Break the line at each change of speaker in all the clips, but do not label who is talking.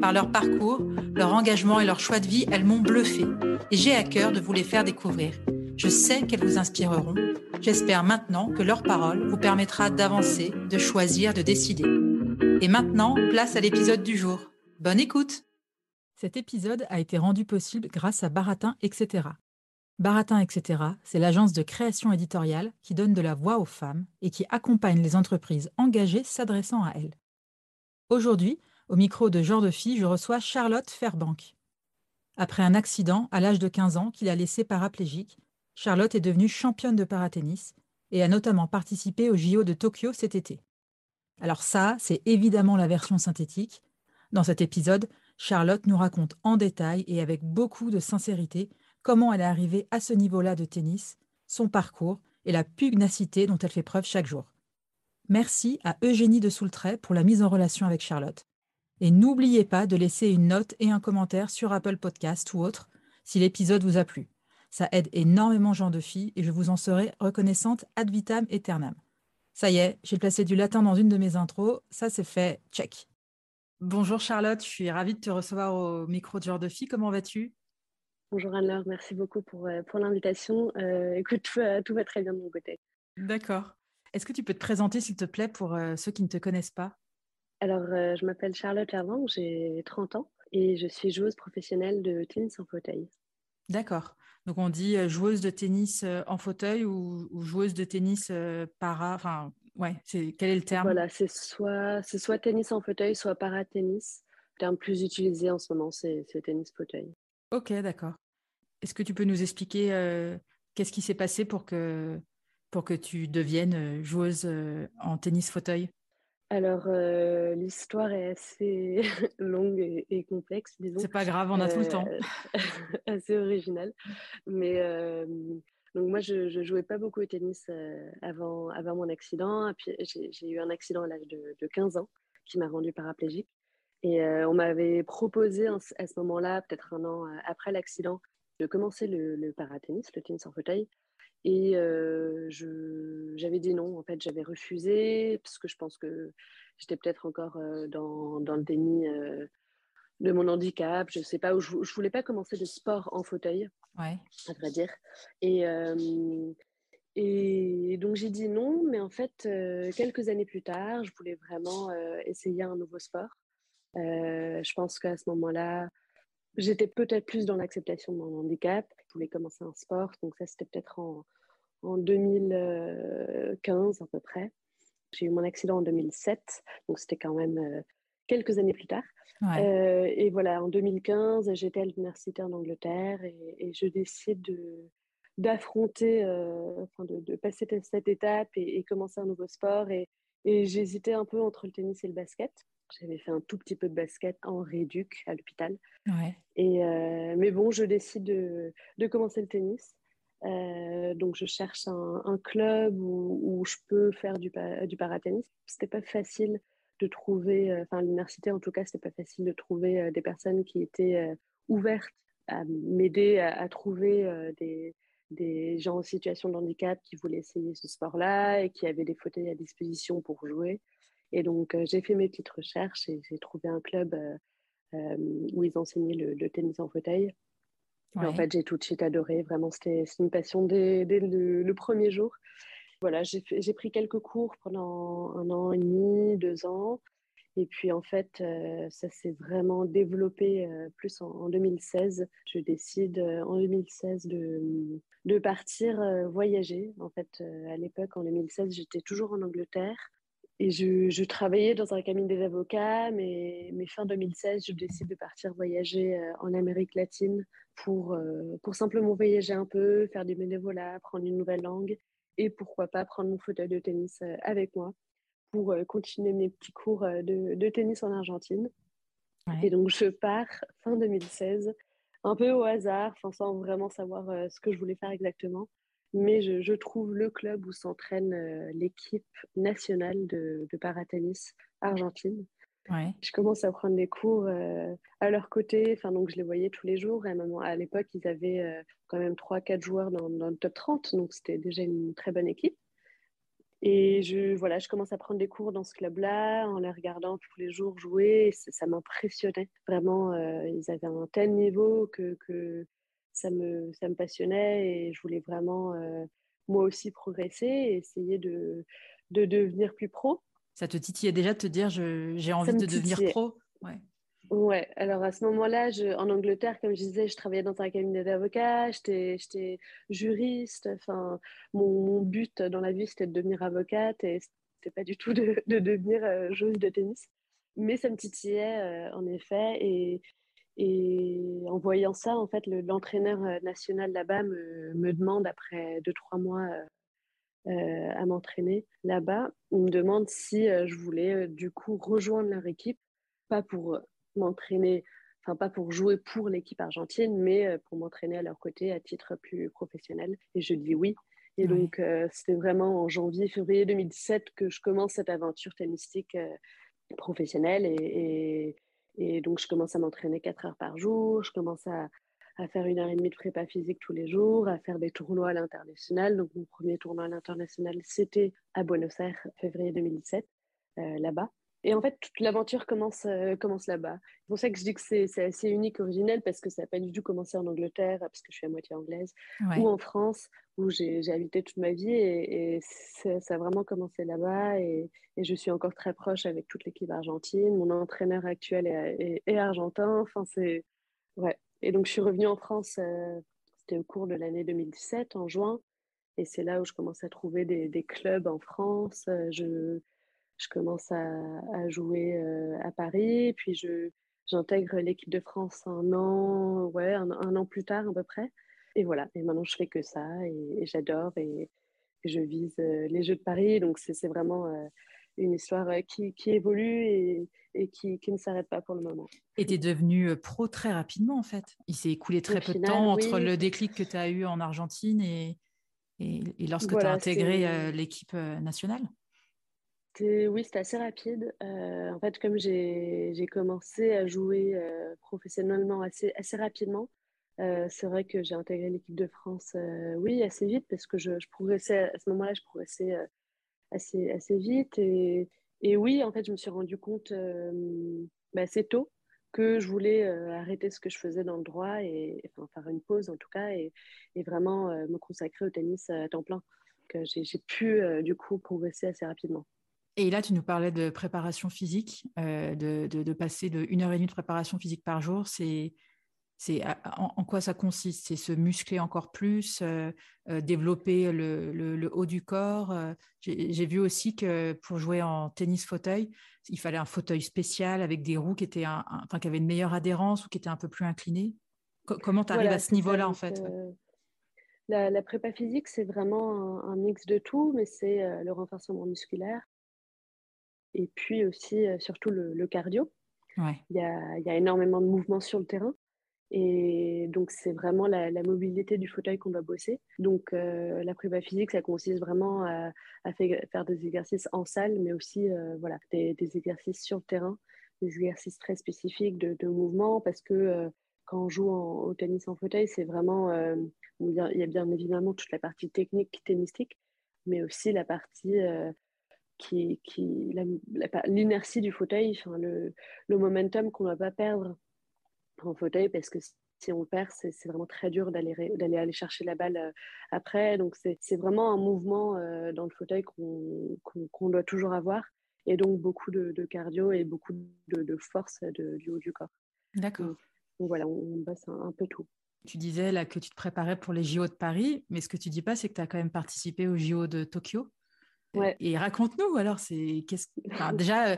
Par leur parcours, leur engagement et leur choix de vie, elles m'ont bluffé et j'ai à cœur de vous les faire découvrir. Je sais qu'elles vous inspireront. J'espère maintenant que leur parole vous permettra d'avancer, de choisir, de décider. Et maintenant, place à l'épisode du jour. Bonne écoute Cet épisode a été rendu possible grâce à Baratin, etc. Baratin, etc., c'est l'agence de création éditoriale qui donne de la voix aux femmes et qui accompagne les entreprises engagées s'adressant à elles. Aujourd'hui, au micro de Genre de Fille, je reçois Charlotte Fairbank. Après un accident à l'âge de 15 ans qui l'a laissée paraplégique, Charlotte est devenue championne de paratennis et a notamment participé au JO de Tokyo cet été. Alors ça, c'est évidemment la version synthétique. Dans cet épisode, Charlotte nous raconte en détail et avec beaucoup de sincérité comment elle est arrivée à ce niveau-là de tennis, son parcours et la pugnacité dont elle fait preuve chaque jour. Merci à Eugénie de Soultray pour la mise en relation avec Charlotte. Et n'oubliez pas de laisser une note et un commentaire sur Apple Podcast ou autre si l'épisode vous a plu. Ça aide énormément Jean de Filles et je vous en serai reconnaissante ad vitam aeternam. Ça y est, j'ai placé du latin dans une de mes intros, ça c'est fait, check. Bonjour Charlotte, je suis ravie de te recevoir au micro de Genre de Filles, comment vas-tu?
Bonjour Anne-Laure, merci beaucoup pour, euh, pour l'invitation. Euh, écoute, tout, euh, tout, va très bien de mon côté.
D'accord. Est-ce que tu peux te présenter s'il te plaît pour euh, ceux qui ne te connaissent pas?
Alors, euh, je m'appelle Charlotte Lervang, j'ai 30 ans et je suis joueuse professionnelle de tennis en fauteuil.
D'accord. Donc, on dit euh, joueuse de tennis euh, en fauteuil ou, ou joueuse de tennis para. Enfin, ouais, c'est, quel est le terme?
Voilà, c'est soit, c'est soit tennis en fauteuil, soit para-tennis. Le terme plus utilisé en ce moment, c'est, c'est tennis fauteuil.
Ok, d'accord. Est-ce que tu peux nous expliquer qu'est-ce qui s'est passé pour que, pour que tu deviennes joueuse en tennis fauteuil?
Alors, euh, l'histoire est assez longue et, et complexe, disons.
C'est pas grave, on a tout le temps.
Euh, assez original. Mais euh, donc moi, je, je jouais pas beaucoup au tennis avant, avant mon accident. Et puis, j'ai eu un accident à l'âge de, de, 15 ans qui m'a rendu paraplégique. Et on m'avait proposé à ce moment-là, peut-être un an après l'accident, de commencer le, le paratennis, le tennis en fauteuil. Et euh, j'avais dit non, en fait, j'avais refusé parce que je pense que j'étais peut-être encore dans, dans, le déni de mon handicap. Je sais pas, où je, je voulais pas commencer de sport en fauteuil,
ouais.
à vrai dire. Et, et donc j'ai dit non, mais en fait, quelques années plus tard, je voulais vraiment essayer un nouveau sport. je pense qu'à ce moment-là, j'étais peut-être plus dans l'acceptation de mon handicap. Je voulais commencer un sport, donc ça c'était peut-être en, en 2015 à peu près. J'ai eu mon accident en 2007, donc c'était quand même euh, quelques années plus tard.
Ouais.
Euh, et voilà, en 2015, j'étais à l'université en Angleterre et, et je décide de d'affronter, euh, enfin de, de, passer cette étape et, et, commencer un nouveau sport. Et, et j'hésitais un peu entre le tennis et le basket. J'avais fait un tout petit peu de basket en réduc à l'hôpital.
Ouais.
Et euh, mais bon, je décide de, de commencer le tennis. Euh, donc je cherche un, un club où, où, je peux faire du, du paratennis. C'était pas facile de trouver, euh, enfin à l'université en tout cas, c'était pas facile de trouver euh, des personnes qui étaient euh, ouvertes à m'aider à, à, trouver euh, des, des gens en situation de handicap qui voulaient essayer ce sport-là et qui avaient des fauteuils à disposition pour jouer. Et donc j'ai fait mes petites recherches et j'ai trouvé un club où ils enseignaient le, le tennis en fauteuil. Ouais. En fait, j'ai tout de suite adoré. Vraiment, c'était une passion dès, dès le, le, premier jour. Voilà, j'ai pris quelques cours pendant un an et demi, deux ans. Et puis, en fait, euh, ça s'est vraiment développé euh, plus en, en, 2016. Je décide euh, en 2016 de, de partir voyager. En fait, à l'époque, en 2016, j'étais toujours en Angleterre. Et je, travaillais dans un cabinet des avocats, mais, mais, fin 2016, je décide de partir voyager en Amérique latine pour, pour simplement voyager un peu, faire du bénévolat, apprendre une nouvelle langue et pourquoi pas prendre mon fauteuil de tennis avec moi pour continuer mes petits cours de, de tennis en Argentine. Et donc, je pars fin 2016, un peu au hasard, sans vraiment savoir ce que je voulais faire exactement mais je, trouve le club où s'entraîne euh, l'équipe nationale de, de paratennis argentine. Je commence à prendre des cours euh, à leur côté, enfin, donc je les voyais tous les jours. Et à, à l'époque, ils avaient euh, quand même 3-4 joueurs dans, le top 30, donc c'était déjà une très bonne équipe. Et je, voilà, je commence à prendre des cours dans ce club-là, en les regardant tous les jours jouer. ça m'impressionnait. Vraiment, ils avaient un tel niveau que, que ça me, ça me passionnait et je voulais vraiment euh, moi aussi progresser et essayer de, de devenir plus pro.
Ça te titillait déjà de te dire j'ai envie de devenir pro?
Ouais. ouais. alors à ce moment-là, en Angleterre, comme je disais, je travaillais dans un cabinet d'avocats, j'étais juriste. Enfin, mon, mon, but dans la vie, c'était de devenir avocate et c'était pas du tout de, de devenir euh, joueuse de tennis. Mais ça me titillait euh, en effet et, et en voyant ça, en fait, l'entraîneur euh, national là-bas me, me, demande, après deux, trois mois euh, euh, à m'entraîner là-bas, il me demande si je voulais du coup rejoindre leur équipe, pas pour m'entraîner, enfin pas pour jouer pour l'équipe argentine, mais pour m'entraîner à leur côté à titre plus professionnel. Et je dis oui. Et donc, c'était vraiment en janvier, février 2017 que je commence cette aventure tennistique professionnelle et, et et donc, je commence à m'entraîner 4 heures par jour, je commence à, faire une heure et demie de prépa physique tous les jours, à faire des tournois à l'international. Donc, mon premier tournoi à l'international, c'était à Buenos Aires, février 2017, euh, là-bas. Et en fait, toute l'aventure commence, euh, commence là-bas. C'est pour ça que je dis que c'est assez unique, originel, parce que ça n'a pas du tout commencé en Angleterre, parce que je suis à moitié anglaise, ou en France, où j'ai habité toute ma vie. Et, ça a vraiment commencé là-bas. Et, et, je suis encore très proche avec toute l'équipe argentine. Mon entraîneur actuel est, est, argentin. Enfin, c'est... Ouais. Et donc, je suis revenue en France, euh, c'était au cours de l'année 2017, en juin. Et c'est là où je commence à trouver des, des clubs en France. Euh, je je commence à, jouer euh, à Paris, puis je, j'intègre l'équipe de France un an, ouais, un, an plus tard à peu près. Et voilà, et maintenant je fais que ça, et, j'adore, et, je vise euh, les Jeux de Paris, donc c'est, vraiment euh, une histoire qui, qui évolue et, et qui, qui, ne s'arrête pas pour le moment.
Et tu es devenu pro très rapidement en fait. Il s'est écoulé très peu de temps entre le déclic que tu as eu en Argentine et, et, lorsque tu as intégré l'équipe nationale
oui, c'était assez rapide. Euh, en fait, comme j'ai commencé à jouer euh, professionnellement assez, rapidement, euh, c'est vrai que j'ai intégré l'équipe de France, oui, assez vite, parce que je, progressais, à ce moment-là, je progressais assez, vite. Et, oui, en fait, je me suis rendu compte bah, assez tôt que je voulais arrêter ce que je faisais dans le droit, et faire une pause en tout cas, et, et vraiment me consacrer au tennis à temps plein. J'ai pu, du coup, progresser assez rapidement.
Et là, tu nous parlais de préparation physique, euh, de, de, passer de une heure et demie de préparation physique par jour. C'est, c'est en, quoi ça consiste? C'est se muscler encore plus, euh, euh, développer le, le, haut du corps. J'ai, vu aussi que pour jouer en tennis fauteuil, il fallait un fauteuil spécial avec des roues qui étaient, un, enfin, qui avaient une meilleure adhérence ou qui étaient un peu plus inclinées. comment tu arrives à ce niveau-là en fait?
la, prépa physique, c'est vraiment un, un, mix de tout, mais c'est le renforcement musculaire, et puis aussi euh, surtout le, cardio. Il, y a, il, y a, énormément de mouvements sur le terrain. Et donc, c'est vraiment la, mobilité du fauteuil qu'on va bosser. Donc, euh, la prépa physique, ça consiste vraiment à, faire des exercices en salle, mais aussi euh, voilà, des, exercices sur le terrain, des exercices très spécifiques de, de mouvement, parce que quand on joue au tennis en fauteuil, c'est vraiment. il y a bien évidemment toute la partie technique tennistique, mais aussi la partie qui, qui l'inertie du fauteuil, enfin le, le momentum qu'on ne va pas perdre en fauteuil parce que si on perd, c'est vraiment très dur d'aller aller chercher la balle euh, après. Donc c'est vraiment un mouvement euh, dans le fauteuil qu'on doit toujours avoir et donc beaucoup de, cardio et beaucoup de, de force du haut du corps.
D'accord.
Donc, voilà, on, on bosse un, peu tout.
Tu disais là que tu te préparais pour les JO de Paris, mais ce que tu dis pas, c'est que tu as quand même participé aux JO de Tokyo? Et raconte-nous alors, c'est qu'est-ce déjà,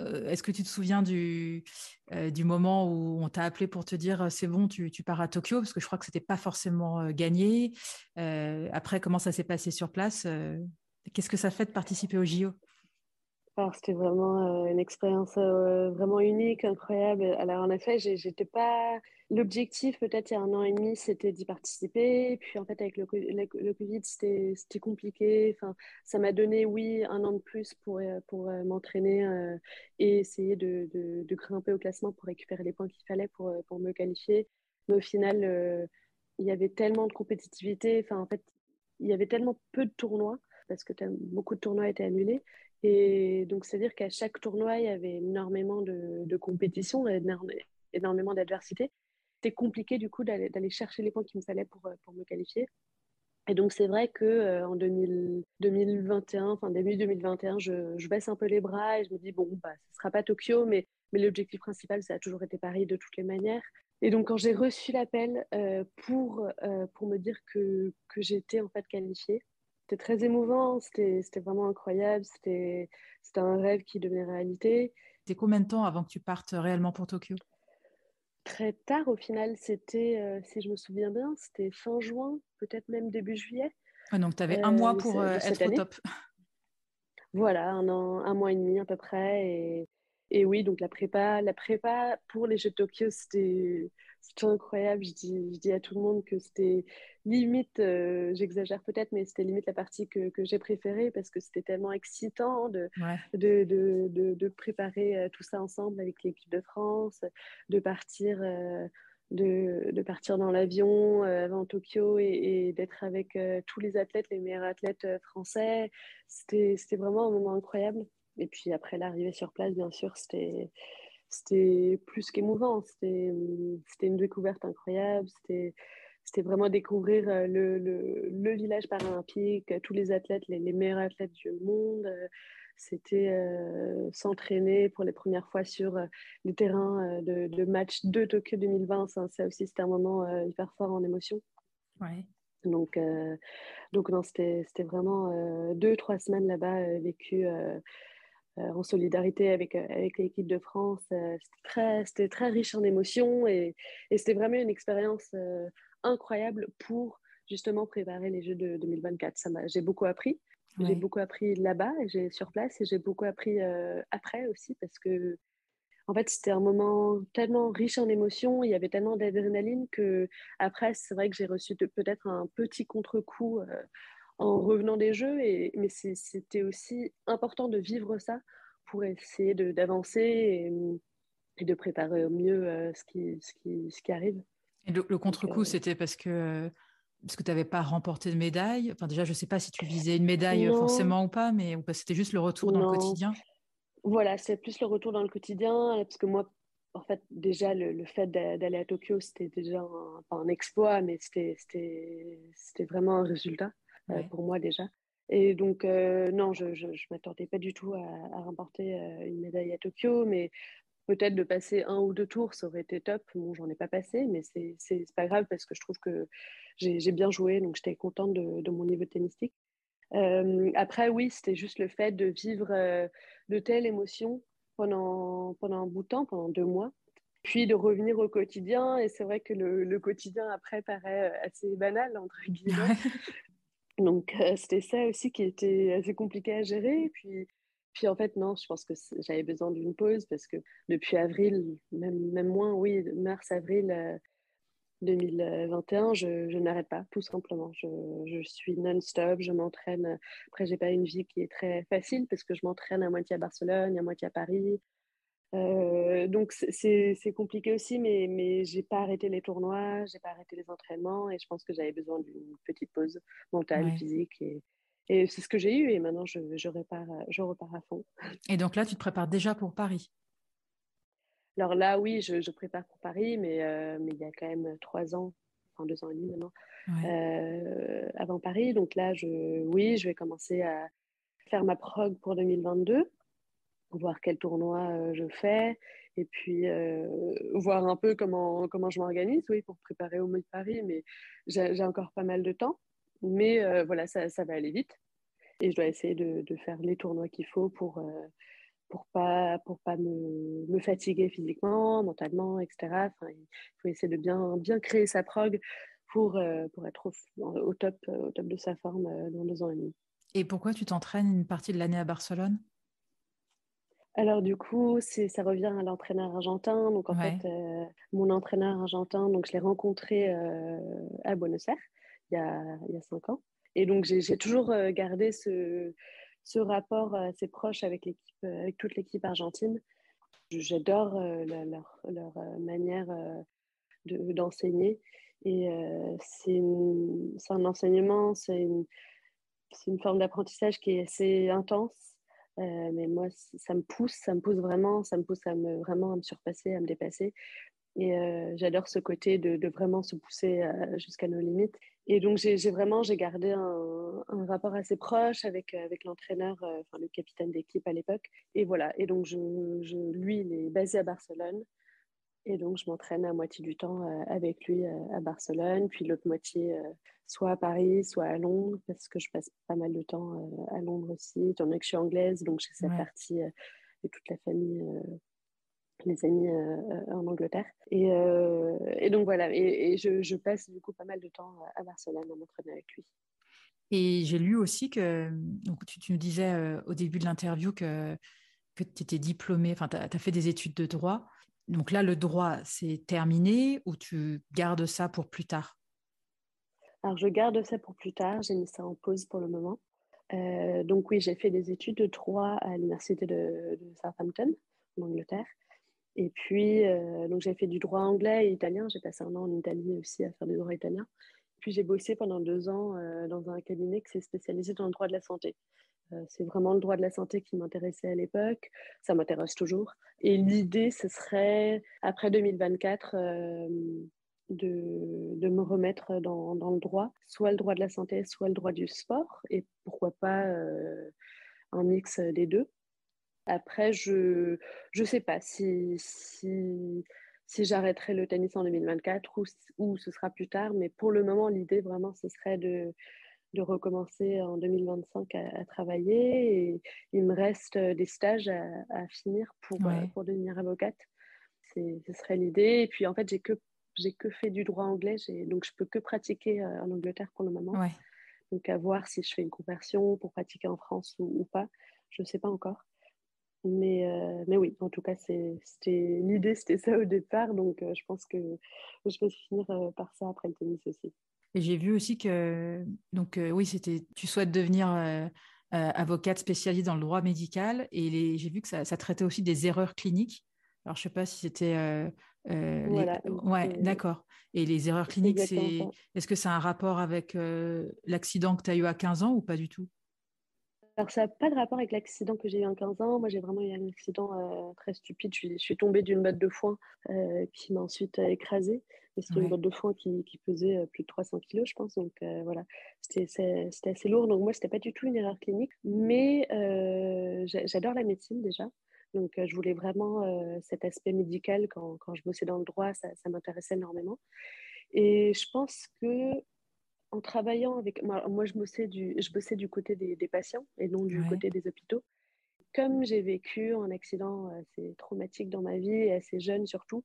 euh, est-ce que tu te souviens du, euh, du moment où on t'a appelé pour te dire euh, c'est bon, tu, pars à Tokyo Parce que je crois que c'était pas forcément gagné. après, comment ça s'est passé sur place Qu'est-ce que ça fait de participer aux JO
c'était vraiment une expérience vraiment unique, incroyable. Alors, en effet, j'étais pas. L'objectif, peut-être il y a un an et demi, c'était d'y participer. Puis, en fait, avec le, le, Covid, c'était compliqué. Enfin, ça m'a donné, oui, un an de plus pour, pour m'entraîner et essayer de, de, de, grimper au classement pour récupérer les points qu'il fallait pour, pour me qualifier. Mais au final, il y avait tellement de compétitivité. Enfin, en fait, il y avait tellement peu de tournois parce que beaucoup de tournois étaient annulés et donc, c'est-à-dire qu'à chaque tournoi, il y avait énormément de, de compétition, énormément d'adversité. C'était compliqué, du coup, d'aller chercher les points qu'il me fallait pour, pour me qualifier. Et donc, c'est vrai qu'en euh, en 2021, enfin début 2021, je, baisse un peu les bras et je me dis, bon, bah, ce ne sera pas Tokyo, mais, l'objectif principal, ça a toujours été Paris de toutes les manières. Et donc, quand j'ai reçu l'appel euh, pour, euh, pour me dire que, que j'étais en fait qualifiée, c'était très émouvant, c'était vraiment incroyable, c'était un rêve qui devenait réalité.
C'était combien de temps avant que tu partes réellement pour Tokyo?
Très tard au final, c'était, euh, si je me souviens bien, c'était fin juin, peut-être même début juillet.
donc tu avais un mois euh, pour euh, être au top.
Voilà, un, an, un mois et demi à peu près. Et, et oui, donc la prépa, la prépa pour les Jeux de Tokyo, c'était incroyable. Je dis, je dis à tout le monde que c'était limite, euh, j'exagère peut-être, mais c'était limite la partie que, que j'ai préférée parce que c'était tellement excitant de, de, de, de, préparer euh, tout ça ensemble avec l'équipe de France, de partir. Euh, de, de, partir dans l'avion avant Tokyo et, d'être avec tous les athlètes, les meilleurs athlètes français. C'était vraiment un moment incroyable. Et puis après l'arrivée sur place, bien sûr, c'était c'était plus qu'émouvant. C'était une découverte incroyable. C'était vraiment découvrir euh, le, le, le, village paralympique, tous les athlètes, les, meilleurs athlètes du monde. C'était euh, s'entraîner pour les premières fois sur euh, les terrains de, de match de Tokyo 2020. Ça, ça aussi, c'était un moment hyper fort en émotion.
Ouais.
Donc, donc non, c'était vraiment deux, trois semaines là-bas vécues euh, en solidarité avec, euh, avec l'équipe de France. Euh, c'était très, c'était très riche en émotions et, et c'était vraiment une expérience incroyable pour justement préparer les Jeux de 2024. Ça j'ai beaucoup appris. J'ai beaucoup appris là-bas, j'ai sur place, et j'ai beaucoup appris après aussi parce que, en fait, c'était un moment tellement riche en émotions, il y avait tellement d'adrénaline que après, c'est vrai que j'ai reçu peut-être un petit contre-coup en revenant des jeux. Et, mais c'était aussi important de vivre ça pour essayer d'avancer et, et, de préparer au mieux euh, ce, qui, ce, qui, ce qui arrive.
Et le, contre-coup, euh, c'était parce que, parce que tu n'avais pas remporté de médaille? Enfin, déjà, je ne sais pas si tu visais une médaille forcément ou pas, mais c'était juste le retour dans le quotidien?
Voilà, c'est plus le retour dans le quotidien, parce que moi, en fait, déjà, le, le fait d'aller à Tokyo, c'était déjà un, pas un exploit, mais c'était vraiment un résultat. Euh, pour moi déjà. Et donc, euh, non, je ne m'attendais pas du tout à, remporter euh, une médaille à Tokyo, mais peut-être de passer un ou deux tours, ça aurait été top. Bon, j'en ai pas passé, mais c'est pas grave parce que je trouve que j'ai bien joué, donc j'étais contente de, de, mon niveau tennistique. Euh, après, oui, c'était juste le fait de vivre de telles émotions pendant, pendant un bout de temps, pendant deux mois, puis de revenir au quotidien. Et c'est vrai que le, le, quotidien après paraît assez banal, entre guillemets. Donc, euh, c'était ça aussi qui était assez compliqué à gérer. Puis, puis en fait, non, je pense que j'avais besoin d'une pause parce que depuis avril, même, même moins, oui, mars, avril 2021, euh, je, je n'arrête pas, tout simplement. Je, je suis non-stop, je m'entraîne. Après, j'ai pas une vie qui est très facile parce que je m'entraîne à moitié à Barcelone, à moitié à Paris. Euh, donc c'est compliqué aussi, mais, mais j'ai pas arrêté les tournois, j'ai pas arrêté les entraînements et je pense que j'avais besoin d'une petite pause mentale, physique et, et c'est ce que j'ai eu et maintenant je, je, repars, je repars à fond.
Et donc là, tu te prépares déjà pour Paris?
Alors là, oui, je, je prépare pour Paris, mais, euh, mais il y a quand même trois ans, enfin deux ans et demi maintenant, euh, avant Paris. Donc là, je, oui, je vais commencer à faire ma prog pour 2022 voir quel tournoi euh, je fais. et puis voir un peu comment, comment je m'organise, oui, pour préparer au de Paris, mais j'ai encore pas mal de temps. Mais voilà, ça, ça, va aller vite. Et je dois essayer de, de faire les tournois qu'il faut pour, pour pas, pour pas me, me, fatiguer physiquement, mentalement, etc. Il faut essayer de bien, bien créer sa prog pour, pour être au, top, au top de sa forme dans deux ans et demi.
Et pourquoi tu t'entraînes une partie de l'année à Barcelone?
Alors du coup, ça revient à l'entraîneur argentin. Donc en fait, euh, mon entraîneur argentin, donc je l'ai rencontré euh, à Buenos Aires il y, a, il y a cinq ans. Et donc j'ai toujours euh, gardé ce, ce rapport assez proche avec l'équipe, avec toute l'équipe argentine. J'adore leur, leur, manière d'enseigner. et c'est un enseignement, c'est une, une forme d'apprentissage qui est assez intense euh, mais moi, ça me pousse, ça me pousse vraiment, ça me pousse à me, vraiment à me surpasser, à me dépasser. Et euh, j'adore ce côté de, vraiment se pousser euh, jusqu'à nos limites. Et donc, j'ai vraiment gardé un, un, rapport assez proche avec, avec l'entraîneur, enfin le capitaine d'équipe à l'époque. Et voilà. Et donc, je, je, lui, il est basé à Barcelone. Et donc, je m'entraîne à moitié du temps avec lui à Barcelone, puis l'autre moitié soit à Paris, soit à Londres, parce que je passe pas mal de temps euh, à Londres aussi, étant donné que je suis anglaise, donc j'ai cette partie euh, de toute la famille, euh, les amis en Angleterre. Et, et donc voilà, et, je, je, passe du coup pas mal de temps à Barcelone à m'entraîner avec lui.
Et j'ai lu aussi que, donc tu, tu nous disais au début de l'interview que, que tu étais diplômée, enfin tu as, fait des études de droit. Donc là, le droit, c'est terminé ou tu gardes ça pour plus tard?
Alors, je garde ça pour plus tard. J'ai mis ça en pause pour le moment. Euh, donc, oui, j'ai fait des études de droit à l'université de, Southampton, en Angleterre. Et puis, euh, j'ai fait du droit anglais et italien. J'ai passé un an en Italie aussi à faire du droit italien. Puis, j'ai bossé pendant deux ans euh, dans un cabinet qui s'est spécialisé dans le droit de la santé. C'est vraiment le droit de la santé qui m'intéressait à l'époque. Ça m'intéresse toujours. Et l'idée, ce serait, après 2024, de, de, me remettre dans, dans, le droit, soit le droit de la santé, soit le droit du sport, et pourquoi pas euh, un mix des deux. Après, je ne sais pas si, si, si j'arrêterai le tennis en 2024 ou, ou, ce sera plus tard, mais pour le moment, l'idée vraiment, ce serait de, de recommencer en 2025 à, travailler. Et il me reste des stages à, à finir pour, pour devenir avocate. Ce serait l'idée. Et puis, en fait, j'ai que j'ai que fait du droit anglais, donc je peux que pratiquer euh, en Angleterre pour le moment. Donc à voir si je fais une conversion pour pratiquer en France ou, pas, je ne sais pas encore. Mais, euh, mais oui, en tout cas, c'était l'idée, c'était ça au départ, donc euh, je pense que je vais finir par ça après le tennis aussi.
Et j'ai vu aussi que, donc oui, c'était, tu souhaites devenir avocate spécialisée dans le droit médical, et j'ai vu que ça, ça, traitait aussi des erreurs cliniques. Alors, je ne sais pas si c'était euh, voilà, Ouais, d'accord. Et les erreurs cliniques, c'est est-ce que ça a un rapport avec euh, l'accident que tu as eu à 15 ans ou pas du tout?
Alors, ça n'a pas de rapport avec l'accident que j'ai eu à 15 ans. Moi, j'ai vraiment eu un accident euh, très stupide. Je suis, tombée d'une botte de foin qui m'a ensuite écrasée. C'était une botte de foin qui, qui, pesait plus de 300 kilos, je pense. Donc, voilà, c'était assez lourd. Donc, moi, ce n'était pas du tout une erreur clinique. Mais j'adore la médecine déjà. Donc, je voulais vraiment cet aspect médical quand, quand, je bossais dans le droit, ça, ça m'intéressait énormément. Et je pense que en travaillant avec moi, je bossais du, je bossais du côté des, des patients et non du côté des hôpitaux. Comme j'ai vécu un accident assez traumatique dans ma vie et assez jeune surtout,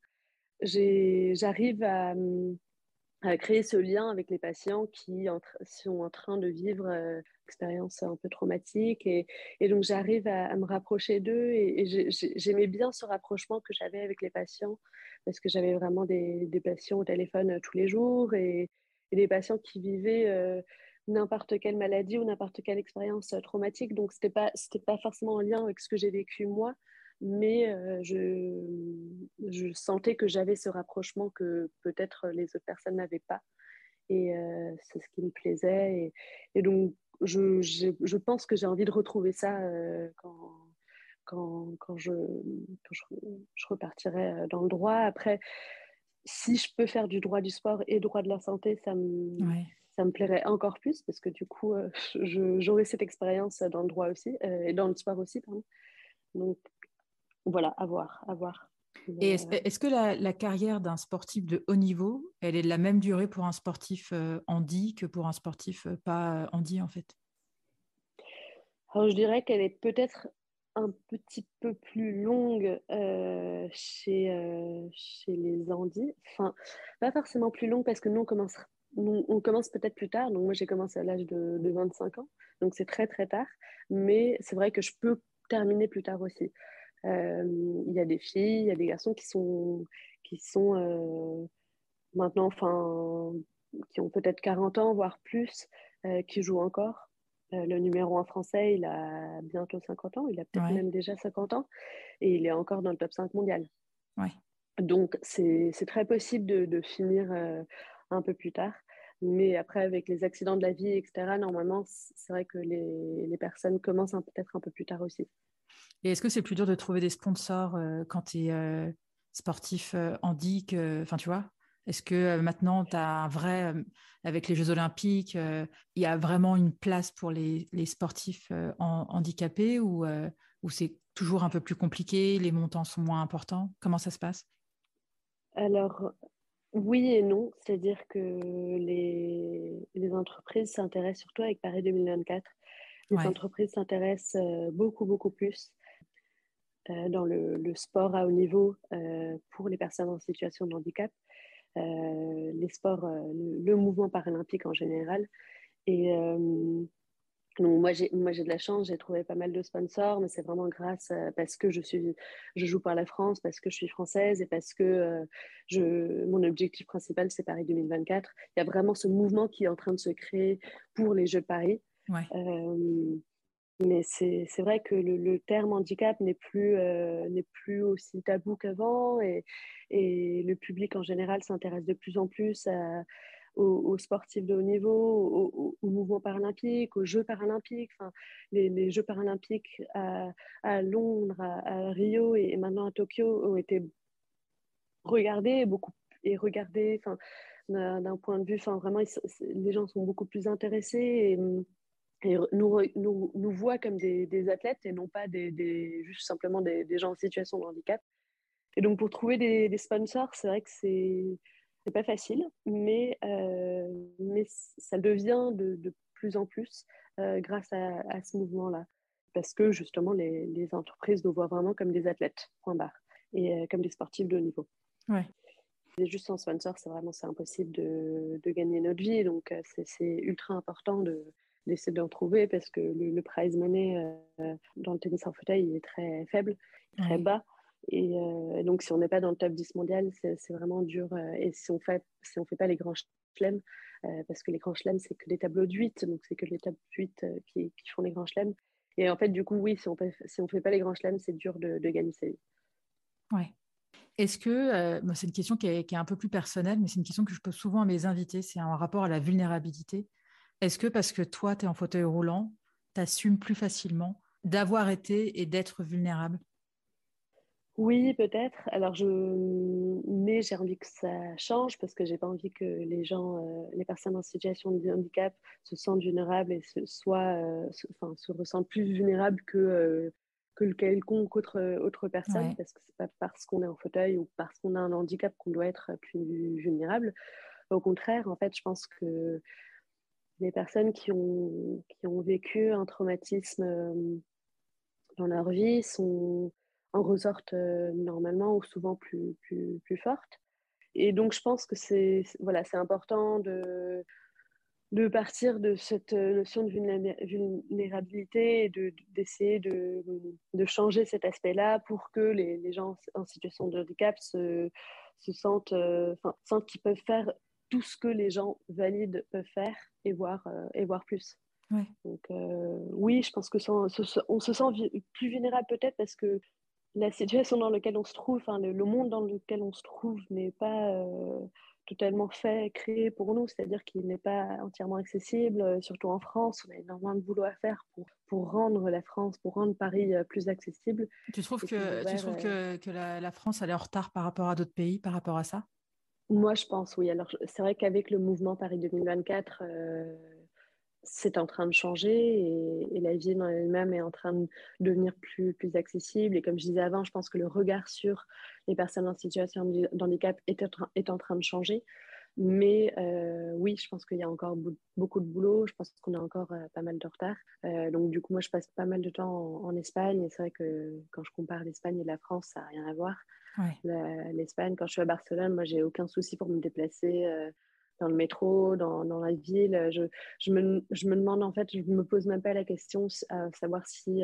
j'arrive à, mmh, à créer ce lien avec les patients qui sont en train de vivre euh, une expérience un peu traumatique. Et, et donc, j'arrive à, me rapprocher d'eux. Et, j'aimais bien ce rapprochement que j'avais avec les patients parce que j'avais vraiment des, des, patients au téléphone euh, tous les jours et, des patients qui vivaient euh, n'importe quelle maladie ou n'importe quelle expérience traumatique. Donc, ce n'était pas, pas forcément en lien avec ce que j'ai vécu moi, mais euh, je, je, sentais que j'avais ce rapprochement que peut-être les autres personnes n'avaient pas. Et euh, c'est ce qui me plaisait. Et, et donc, je, je, pense que j'ai envie de retrouver ça euh, quand, quand, quand, je, quand je, repartirai dans le droit. Après, si je peux faire du droit du sport et droit de la santé, ça me, ça me plairait encore plus parce que du coup, j'aurai cette expérience dans le droit aussi et dans le sport aussi. Pardon. Donc, voilà, à voir, à voir.
Et est-ce, que la, carrière d'un sportif de haut niveau, elle est de la même durée pour un sportif handi que pour un sportif pas handi en fait?
Alors je dirais qu'elle est peut-être un petit peu plus longue chez, chez les handis. Enfin, pas forcément plus longue parce que nous, on commence, on commence peut-être plus tard. Donc moi, j'ai commencé à l'âge de, de, 25 ans. Donc c'est très très tard. Mais c'est vrai que je peux terminer plus tard aussi. Euh, il y a des filles, il y a des garçons qui sont, qui sont euh, maintenant, enfin, qui ont peut-être 40 ans, voire plus, euh, qui jouent encore. Le numéro 1 français, il a bientôt 50 ans, il a peut-être même déjà 50 ans, et il est encore dans le top 5 mondial.
Ouais.
Donc, c'est très possible de, de finir un peu plus tard. Mais après, avec les accidents de la vie, etc., normalement, c'est vrai que les, les personnes commencent peut-être un peu plus tard aussi.
Et est-ce que c'est plus dur de trouver des sponsors euh, quand tu es euh, sportif euh, handi Enfin, tu vois? Est-ce que maintenant, tu as un vrai. avec les Jeux Olympiques, il y a vraiment une place pour les, les sportifs handicapés ou, ou c'est toujours un peu plus compliqué Les montants sont moins importants? Comment ça se passe?
Alors, oui et non. C'est-à-dire que les, les entreprises s'intéressent surtout avec Paris 2024. Les entreprises s'intéressent beaucoup, beaucoup plus euh, dans le, sport à haut niveau euh, pour les personnes en situation de handicap, euh, les sports, le, mouvement paralympique en général. Et donc moi, j'ai, moi, j'ai de la chance, j'ai trouvé pas mal de sponsors, mais c'est vraiment grâce parce que je, suis, je joue pour la France, parce que je suis française et parce que je, mon objectif principal, c'est Paris 2024. Il y a vraiment ce mouvement qui est en train de se créer pour les Jeux de Paris.
Ouais.
Mais c'est vrai que le, terme handicap n'est plus, euh, plus aussi tabou qu'avant et, et, le public en général s'intéresse de plus en plus aux, sportifs de haut niveau, au, mouvement paralympique, aux Jeux paralympiques. Enfin, les, les Jeux paralympiques à, à Londres, à, Rio et, maintenant à Tokyo ont été regardés beaucoup et regardés d'un point de vue, enfin, vraiment, les gens sont beaucoup plus intéressés. Et, et nous, nous, nous voient comme des, des, athlètes et non pas des, des juste simplement des, gens en situation de handicap. Et donc pour trouver des, sponsors, c'est vrai que c'est c'est pas facile, mais euh, mais ça devient de, de plus en plus euh, grâce à, à ce mouvement-là, parce que justement les, les, entreprises nous voient vraiment comme des athlètes, point barre, et euh, comme des sportifs de haut niveau.
Ouais.
juste sans sponsor, c'est vraiment c'est impossible de, de, gagner notre vie, donc c'est ultra important de d'essayer d'en trouver parce que le, prize money euh, dans le tennis en fauteuil il est très faible, très bas. Euh, et donc, si on n'est pas dans le top 10 mondial, c'est vraiment dur. Euh, et si on fait, si on fait pas les grands chelems, parce que les grands chelems, c'est que les tableaux de 8, donc c'est que les tableaux de 8 qui, qui, font les grands chelems. Et en fait, du coup, oui, si on ne si on fait pas les grands chelems, c'est dur de, de, gagner sa vie.
Ouais. Est-ce que, c'est une question qui est, qui est, un peu plus personnelle, mais c'est une question que je pose souvent à mes invités, c'est un rapport à la vulnérabilité. Est-ce que parce que toi, tu es en fauteuil roulant, tu assumes plus facilement d'avoir été et d'être vulnérable?
Oui, peut-être. Alors, je... mais j'ai envie que ça change parce que j'ai pas envie que les gens, euh, les personnes en situation de handicap se sentent vulnérables et se, soient, euh, enfin, se ressentent plus vulnérables que, euh, que quelconque autre, autre personne parce que c'est pas parce qu'on est en fauteuil ou parce qu'on a un handicap qu'on doit être plus vulnérable. Au contraire, en fait, je pense que les personnes qui ont, qui ont vécu un traumatisme euh, dans leur vie sont, en ressortent euh, normalement ou souvent plus, plus, plus fortes. Et donc, je pense que c'est voilà, important de, de partir de cette notion de vulnérabilité et d'essayer de, de, changer cet aspect-là pour que les, les, gens en situation de handicap se, se sentent, euh, sentent qu'ils peuvent faire tout ce que les gens valides peuvent faire et voir, euh, et voir plus. Donc euh, oui, je pense que on se sent plus vulnérable peut-être parce que la situation dans laquelle on se trouve, le, le, monde dans lequel on se trouve n'est pas euh, totalement fait, créé pour nous, c'est-à-dire qu'il n'est pas entièrement accessible, surtout en France, on a énormément de boulot à faire pour, pour rendre la France, pour rendre Paris plus accessible.
Tu trouves, que, tu trouves que, que la, la, France elle est en retard par rapport à d'autres pays, par rapport à ça?
Moi, je pense, oui. Alors, c'est vrai qu'avec le mouvement Paris 2024, euh, c'est en train de changer et, la ville en elle-même est en train de devenir plus, accessible. Et comme je disais avant, je pense que le regard sur les personnes en situation de handicap est, est en train de changer. Mais euh, oui, je pense qu'il y a encore beaucoup de boulot. Je pense qu'on a encore euh, pas mal de retard. Donc, du coup, moi, je passe pas mal de temps en, Espagne. Et c'est vrai que quand je compare l'Espagne et la France, ça n'a rien à voir. L'Espagne, quand je suis à Barcelone, moi, j'ai aucun souci pour me déplacer dans le métro, dans, dans la ville. Je, je, me, je, me, demande, en fait, je me pose même pas la question à savoir si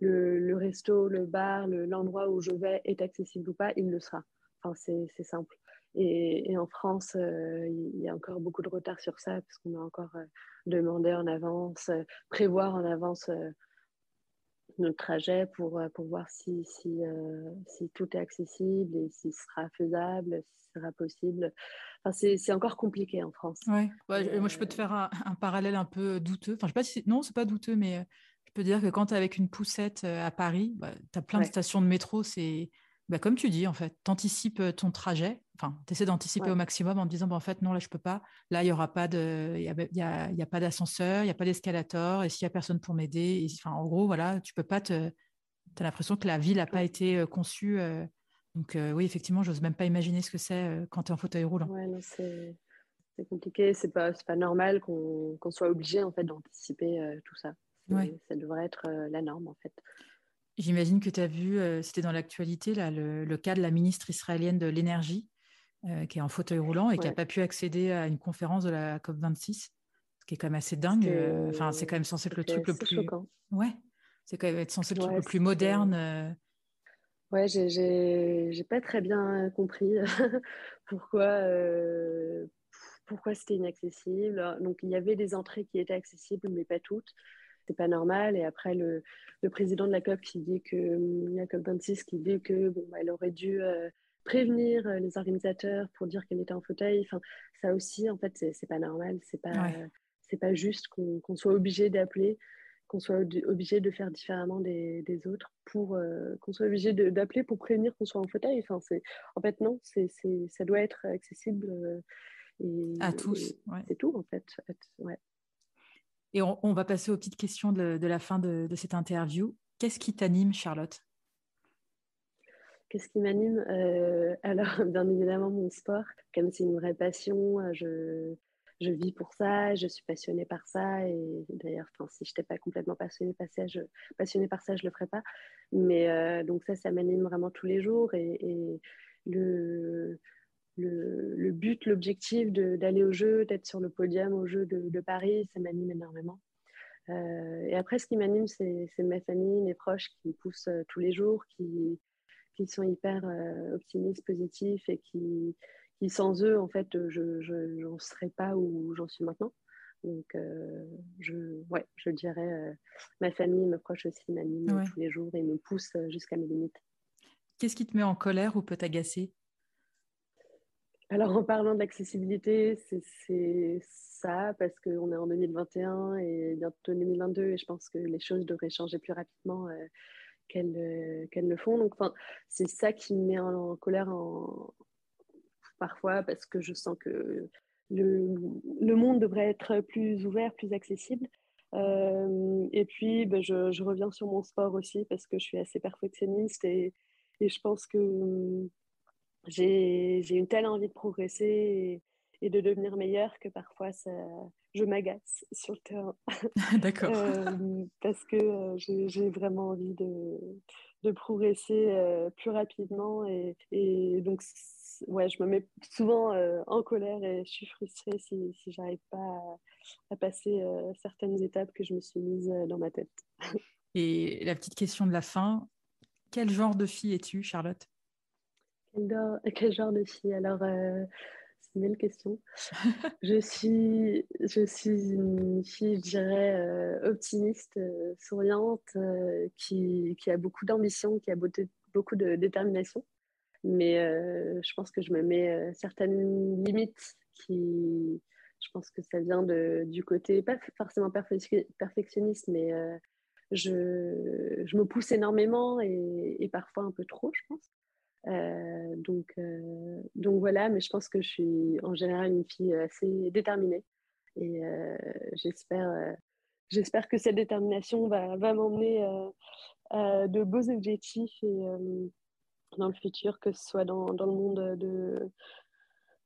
le, le, resto, le bar, l'endroit où je vais est accessible ou pas. Il le sera. Enfin, c'est simple. Et, en France, euh, il y a encore beaucoup de retard sur ça, parce qu'on a encore euh, demandé en avance, euh, prévoir en avance notre trajet pour, pour voir si, si, si, tout est accessible et si ce sera faisable, si ce sera possible. Enfin, c'est encore compliqué en France.
Ouais. moi, je peux te faire un, parallèle un peu douteux. Enfin, je sais pas si non, c'est pas douteux, mais je peux dire que quand tu es avec une poussette à Paris, bah, tu as plein de stations de métro, c'est bah, comme tu dis, en fait, tu anticipes ton trajet, enfin, tu essaies d'anticiper au maximum en te disant, bah, en fait, non, là, je peux pas. Là, il n'y aura pas de, il y a, y a, pas d'ascenseur, il n'y a pas d'escalator, et s'il n'y a personne pour m'aider, enfin, en gros, voilà, tu peux pas te, tu as l'impression que la ville n'a pas été conçue. donc, oui, effectivement, j'ose même pas imaginer ce que c'est quand tu es en fauteuil roulant.
Ouais, c'est compliqué, c'est pas, pas normal qu'on soit obligé, en fait, d'anticiper tout ça. Ça devrait être la norme, en fait.
J'imagine que tu as vu, euh, c'était dans l'actualité, là, le, cas de la ministre israélienne de l'énergie, euh, qui est en fauteuil roulant et qui n'a pas pu accéder à une conférence de la COP26, ce qui est quand même assez dingue. Euh, enfin, c'est quand même censé être le truc le plus. Choquant. Ouais, c'est quand même être censé être le truc le plus moderne.
Ouais, j'ai pas très bien compris pourquoi, pourquoi c'était inaccessible. Donc, il y avait des entrées qui étaient accessibles, mais pas toutes c'est pas normal. Et après, le, le, président de la COP qui dit que, la COP 26 qui dit que bon, bah, elle aurait dû euh, prévenir euh, les organisateurs pour dire qu'elle était en fauteuil. Enfin, ça aussi, en fait, c'est pas normal. C'est pas, c'est pas juste qu'on soit obligé d'appeler, qu'on soit obligé de faire différemment des, des autres pour euh, qu'on soit obligé d'appeler pour prévenir qu'on soit en fauteuil. Enfin, c'est, en fait, non, c'est, ça doit être accessible.
et, à tous.
C'est tout, en fait. Ouais.
Et on, va passer aux petites questions de, la fin de, cette interview. Qu'est-ce qui t'anime, Charlotte?
Qu'est-ce qui m'anime? Euh, Alors, bien évidemment, mon sport. Comme c'est une vraie passion, euh, je, je, vis pour ça, je suis passionnée par ça. Et d'ailleurs, si je n'étais pas complètement passionnée par ça, je ne par ça, je le ferais pas. Mais euh, donc ça, ça m'anime vraiment tous les jours. Et le le, but, l'objectif d'aller au jeu, d'être sur le podium au jeu de, Paris, ça m'anime énormément. Euh, et après, ce qui m'anime, c'est ma famille, mes proches qui me poussent euh, tous les jours, qui, qui sont hyper euh, optimistes, positifs et qui, qui, sans eux, en fait, je n'en serais pas où j'en suis maintenant. Donc, je, ouais, je dirais, ma famille, mes proches aussi m'animent tous les jours et me poussent jusqu'à mes limites.
Qu'est-ce qui te met en colère ou peut t'agacer?
Alors, en parlant d'accessibilité, c'est ça, parce qu'on est en 2021 et bientôt 2022, et je pense que les choses devraient changer plus rapidement euh, euh, qu'elles le font. Donc, c'est ça qui me met en, colère parfois, parce que je sens que le, le, monde devrait être plus ouvert, plus accessible. Euh, et puis, ben, je, reviens sur mon sport aussi, parce que je suis assez perfectionniste et je pense que j'ai une telle envie de progresser et, de devenir meilleure que parfois ça, je m'agace sur le terrain.
D'accord.
Euh, parce que euh, j'ai vraiment envie de, de progresser euh, plus rapidement et, et, donc ouais, je me mets souvent en colère et je suis frustrée si, si j'arrive pas à, à passer certaines étapes que je me suis mise dans ma tête.
et la petite question de la fin, quel genre de fille es-tu, Charlotte?
quel, genre de fille? Alors, euh, c'est une belle question. je, suis, je suis une fille, je dirais, euh, optimiste, euh, souriante, qui, qui, a beaucoup d'ambition, qui a beaucoup de détermination. Mais je pense que je me mets certaines limites qui, je pense que ça vient de, du côté, pas forcément perfectionniste, mais je, je, me pousse énormément et, et, parfois un peu trop, je pense. Euh, donc, euh, donc voilà, mais je pense que je suis en général une fille assez déterminée Et j'espère, j'espère que cette détermination va, m'emmener à de beaux objectifs dans le futur, que ce soit dans, le monde de,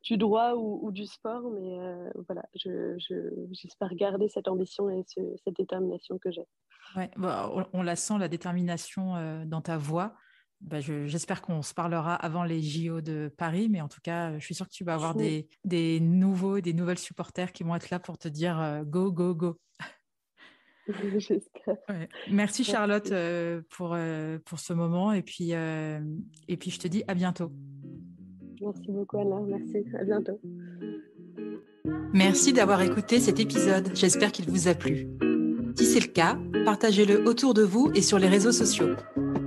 du droit ou, du sport. Mais voilà, j'espère je, garder cette ambition et cette détermination que j'ai.
Ouais, bah, on, la sent, la détermination dans ta voix. Bah, j'espère qu'on se parlera avant les JO de Paris, mais en tout cas, je suis sûre que tu vas avoir des, des nouveaux, des nouvelles supporters qui vont être là pour te dire euh, go, go, go.
J'espère.
Merci Charlotte euh, pour, euh, pour ce moment et puis, et puis je te dis à bientôt.
Merci beaucoup Anna, merci, à bientôt.
Merci d'avoir écouté cet épisode, j'espère qu'il vous a plu. Si c'est le cas, partagez-le autour de vous et sur les réseaux sociaux.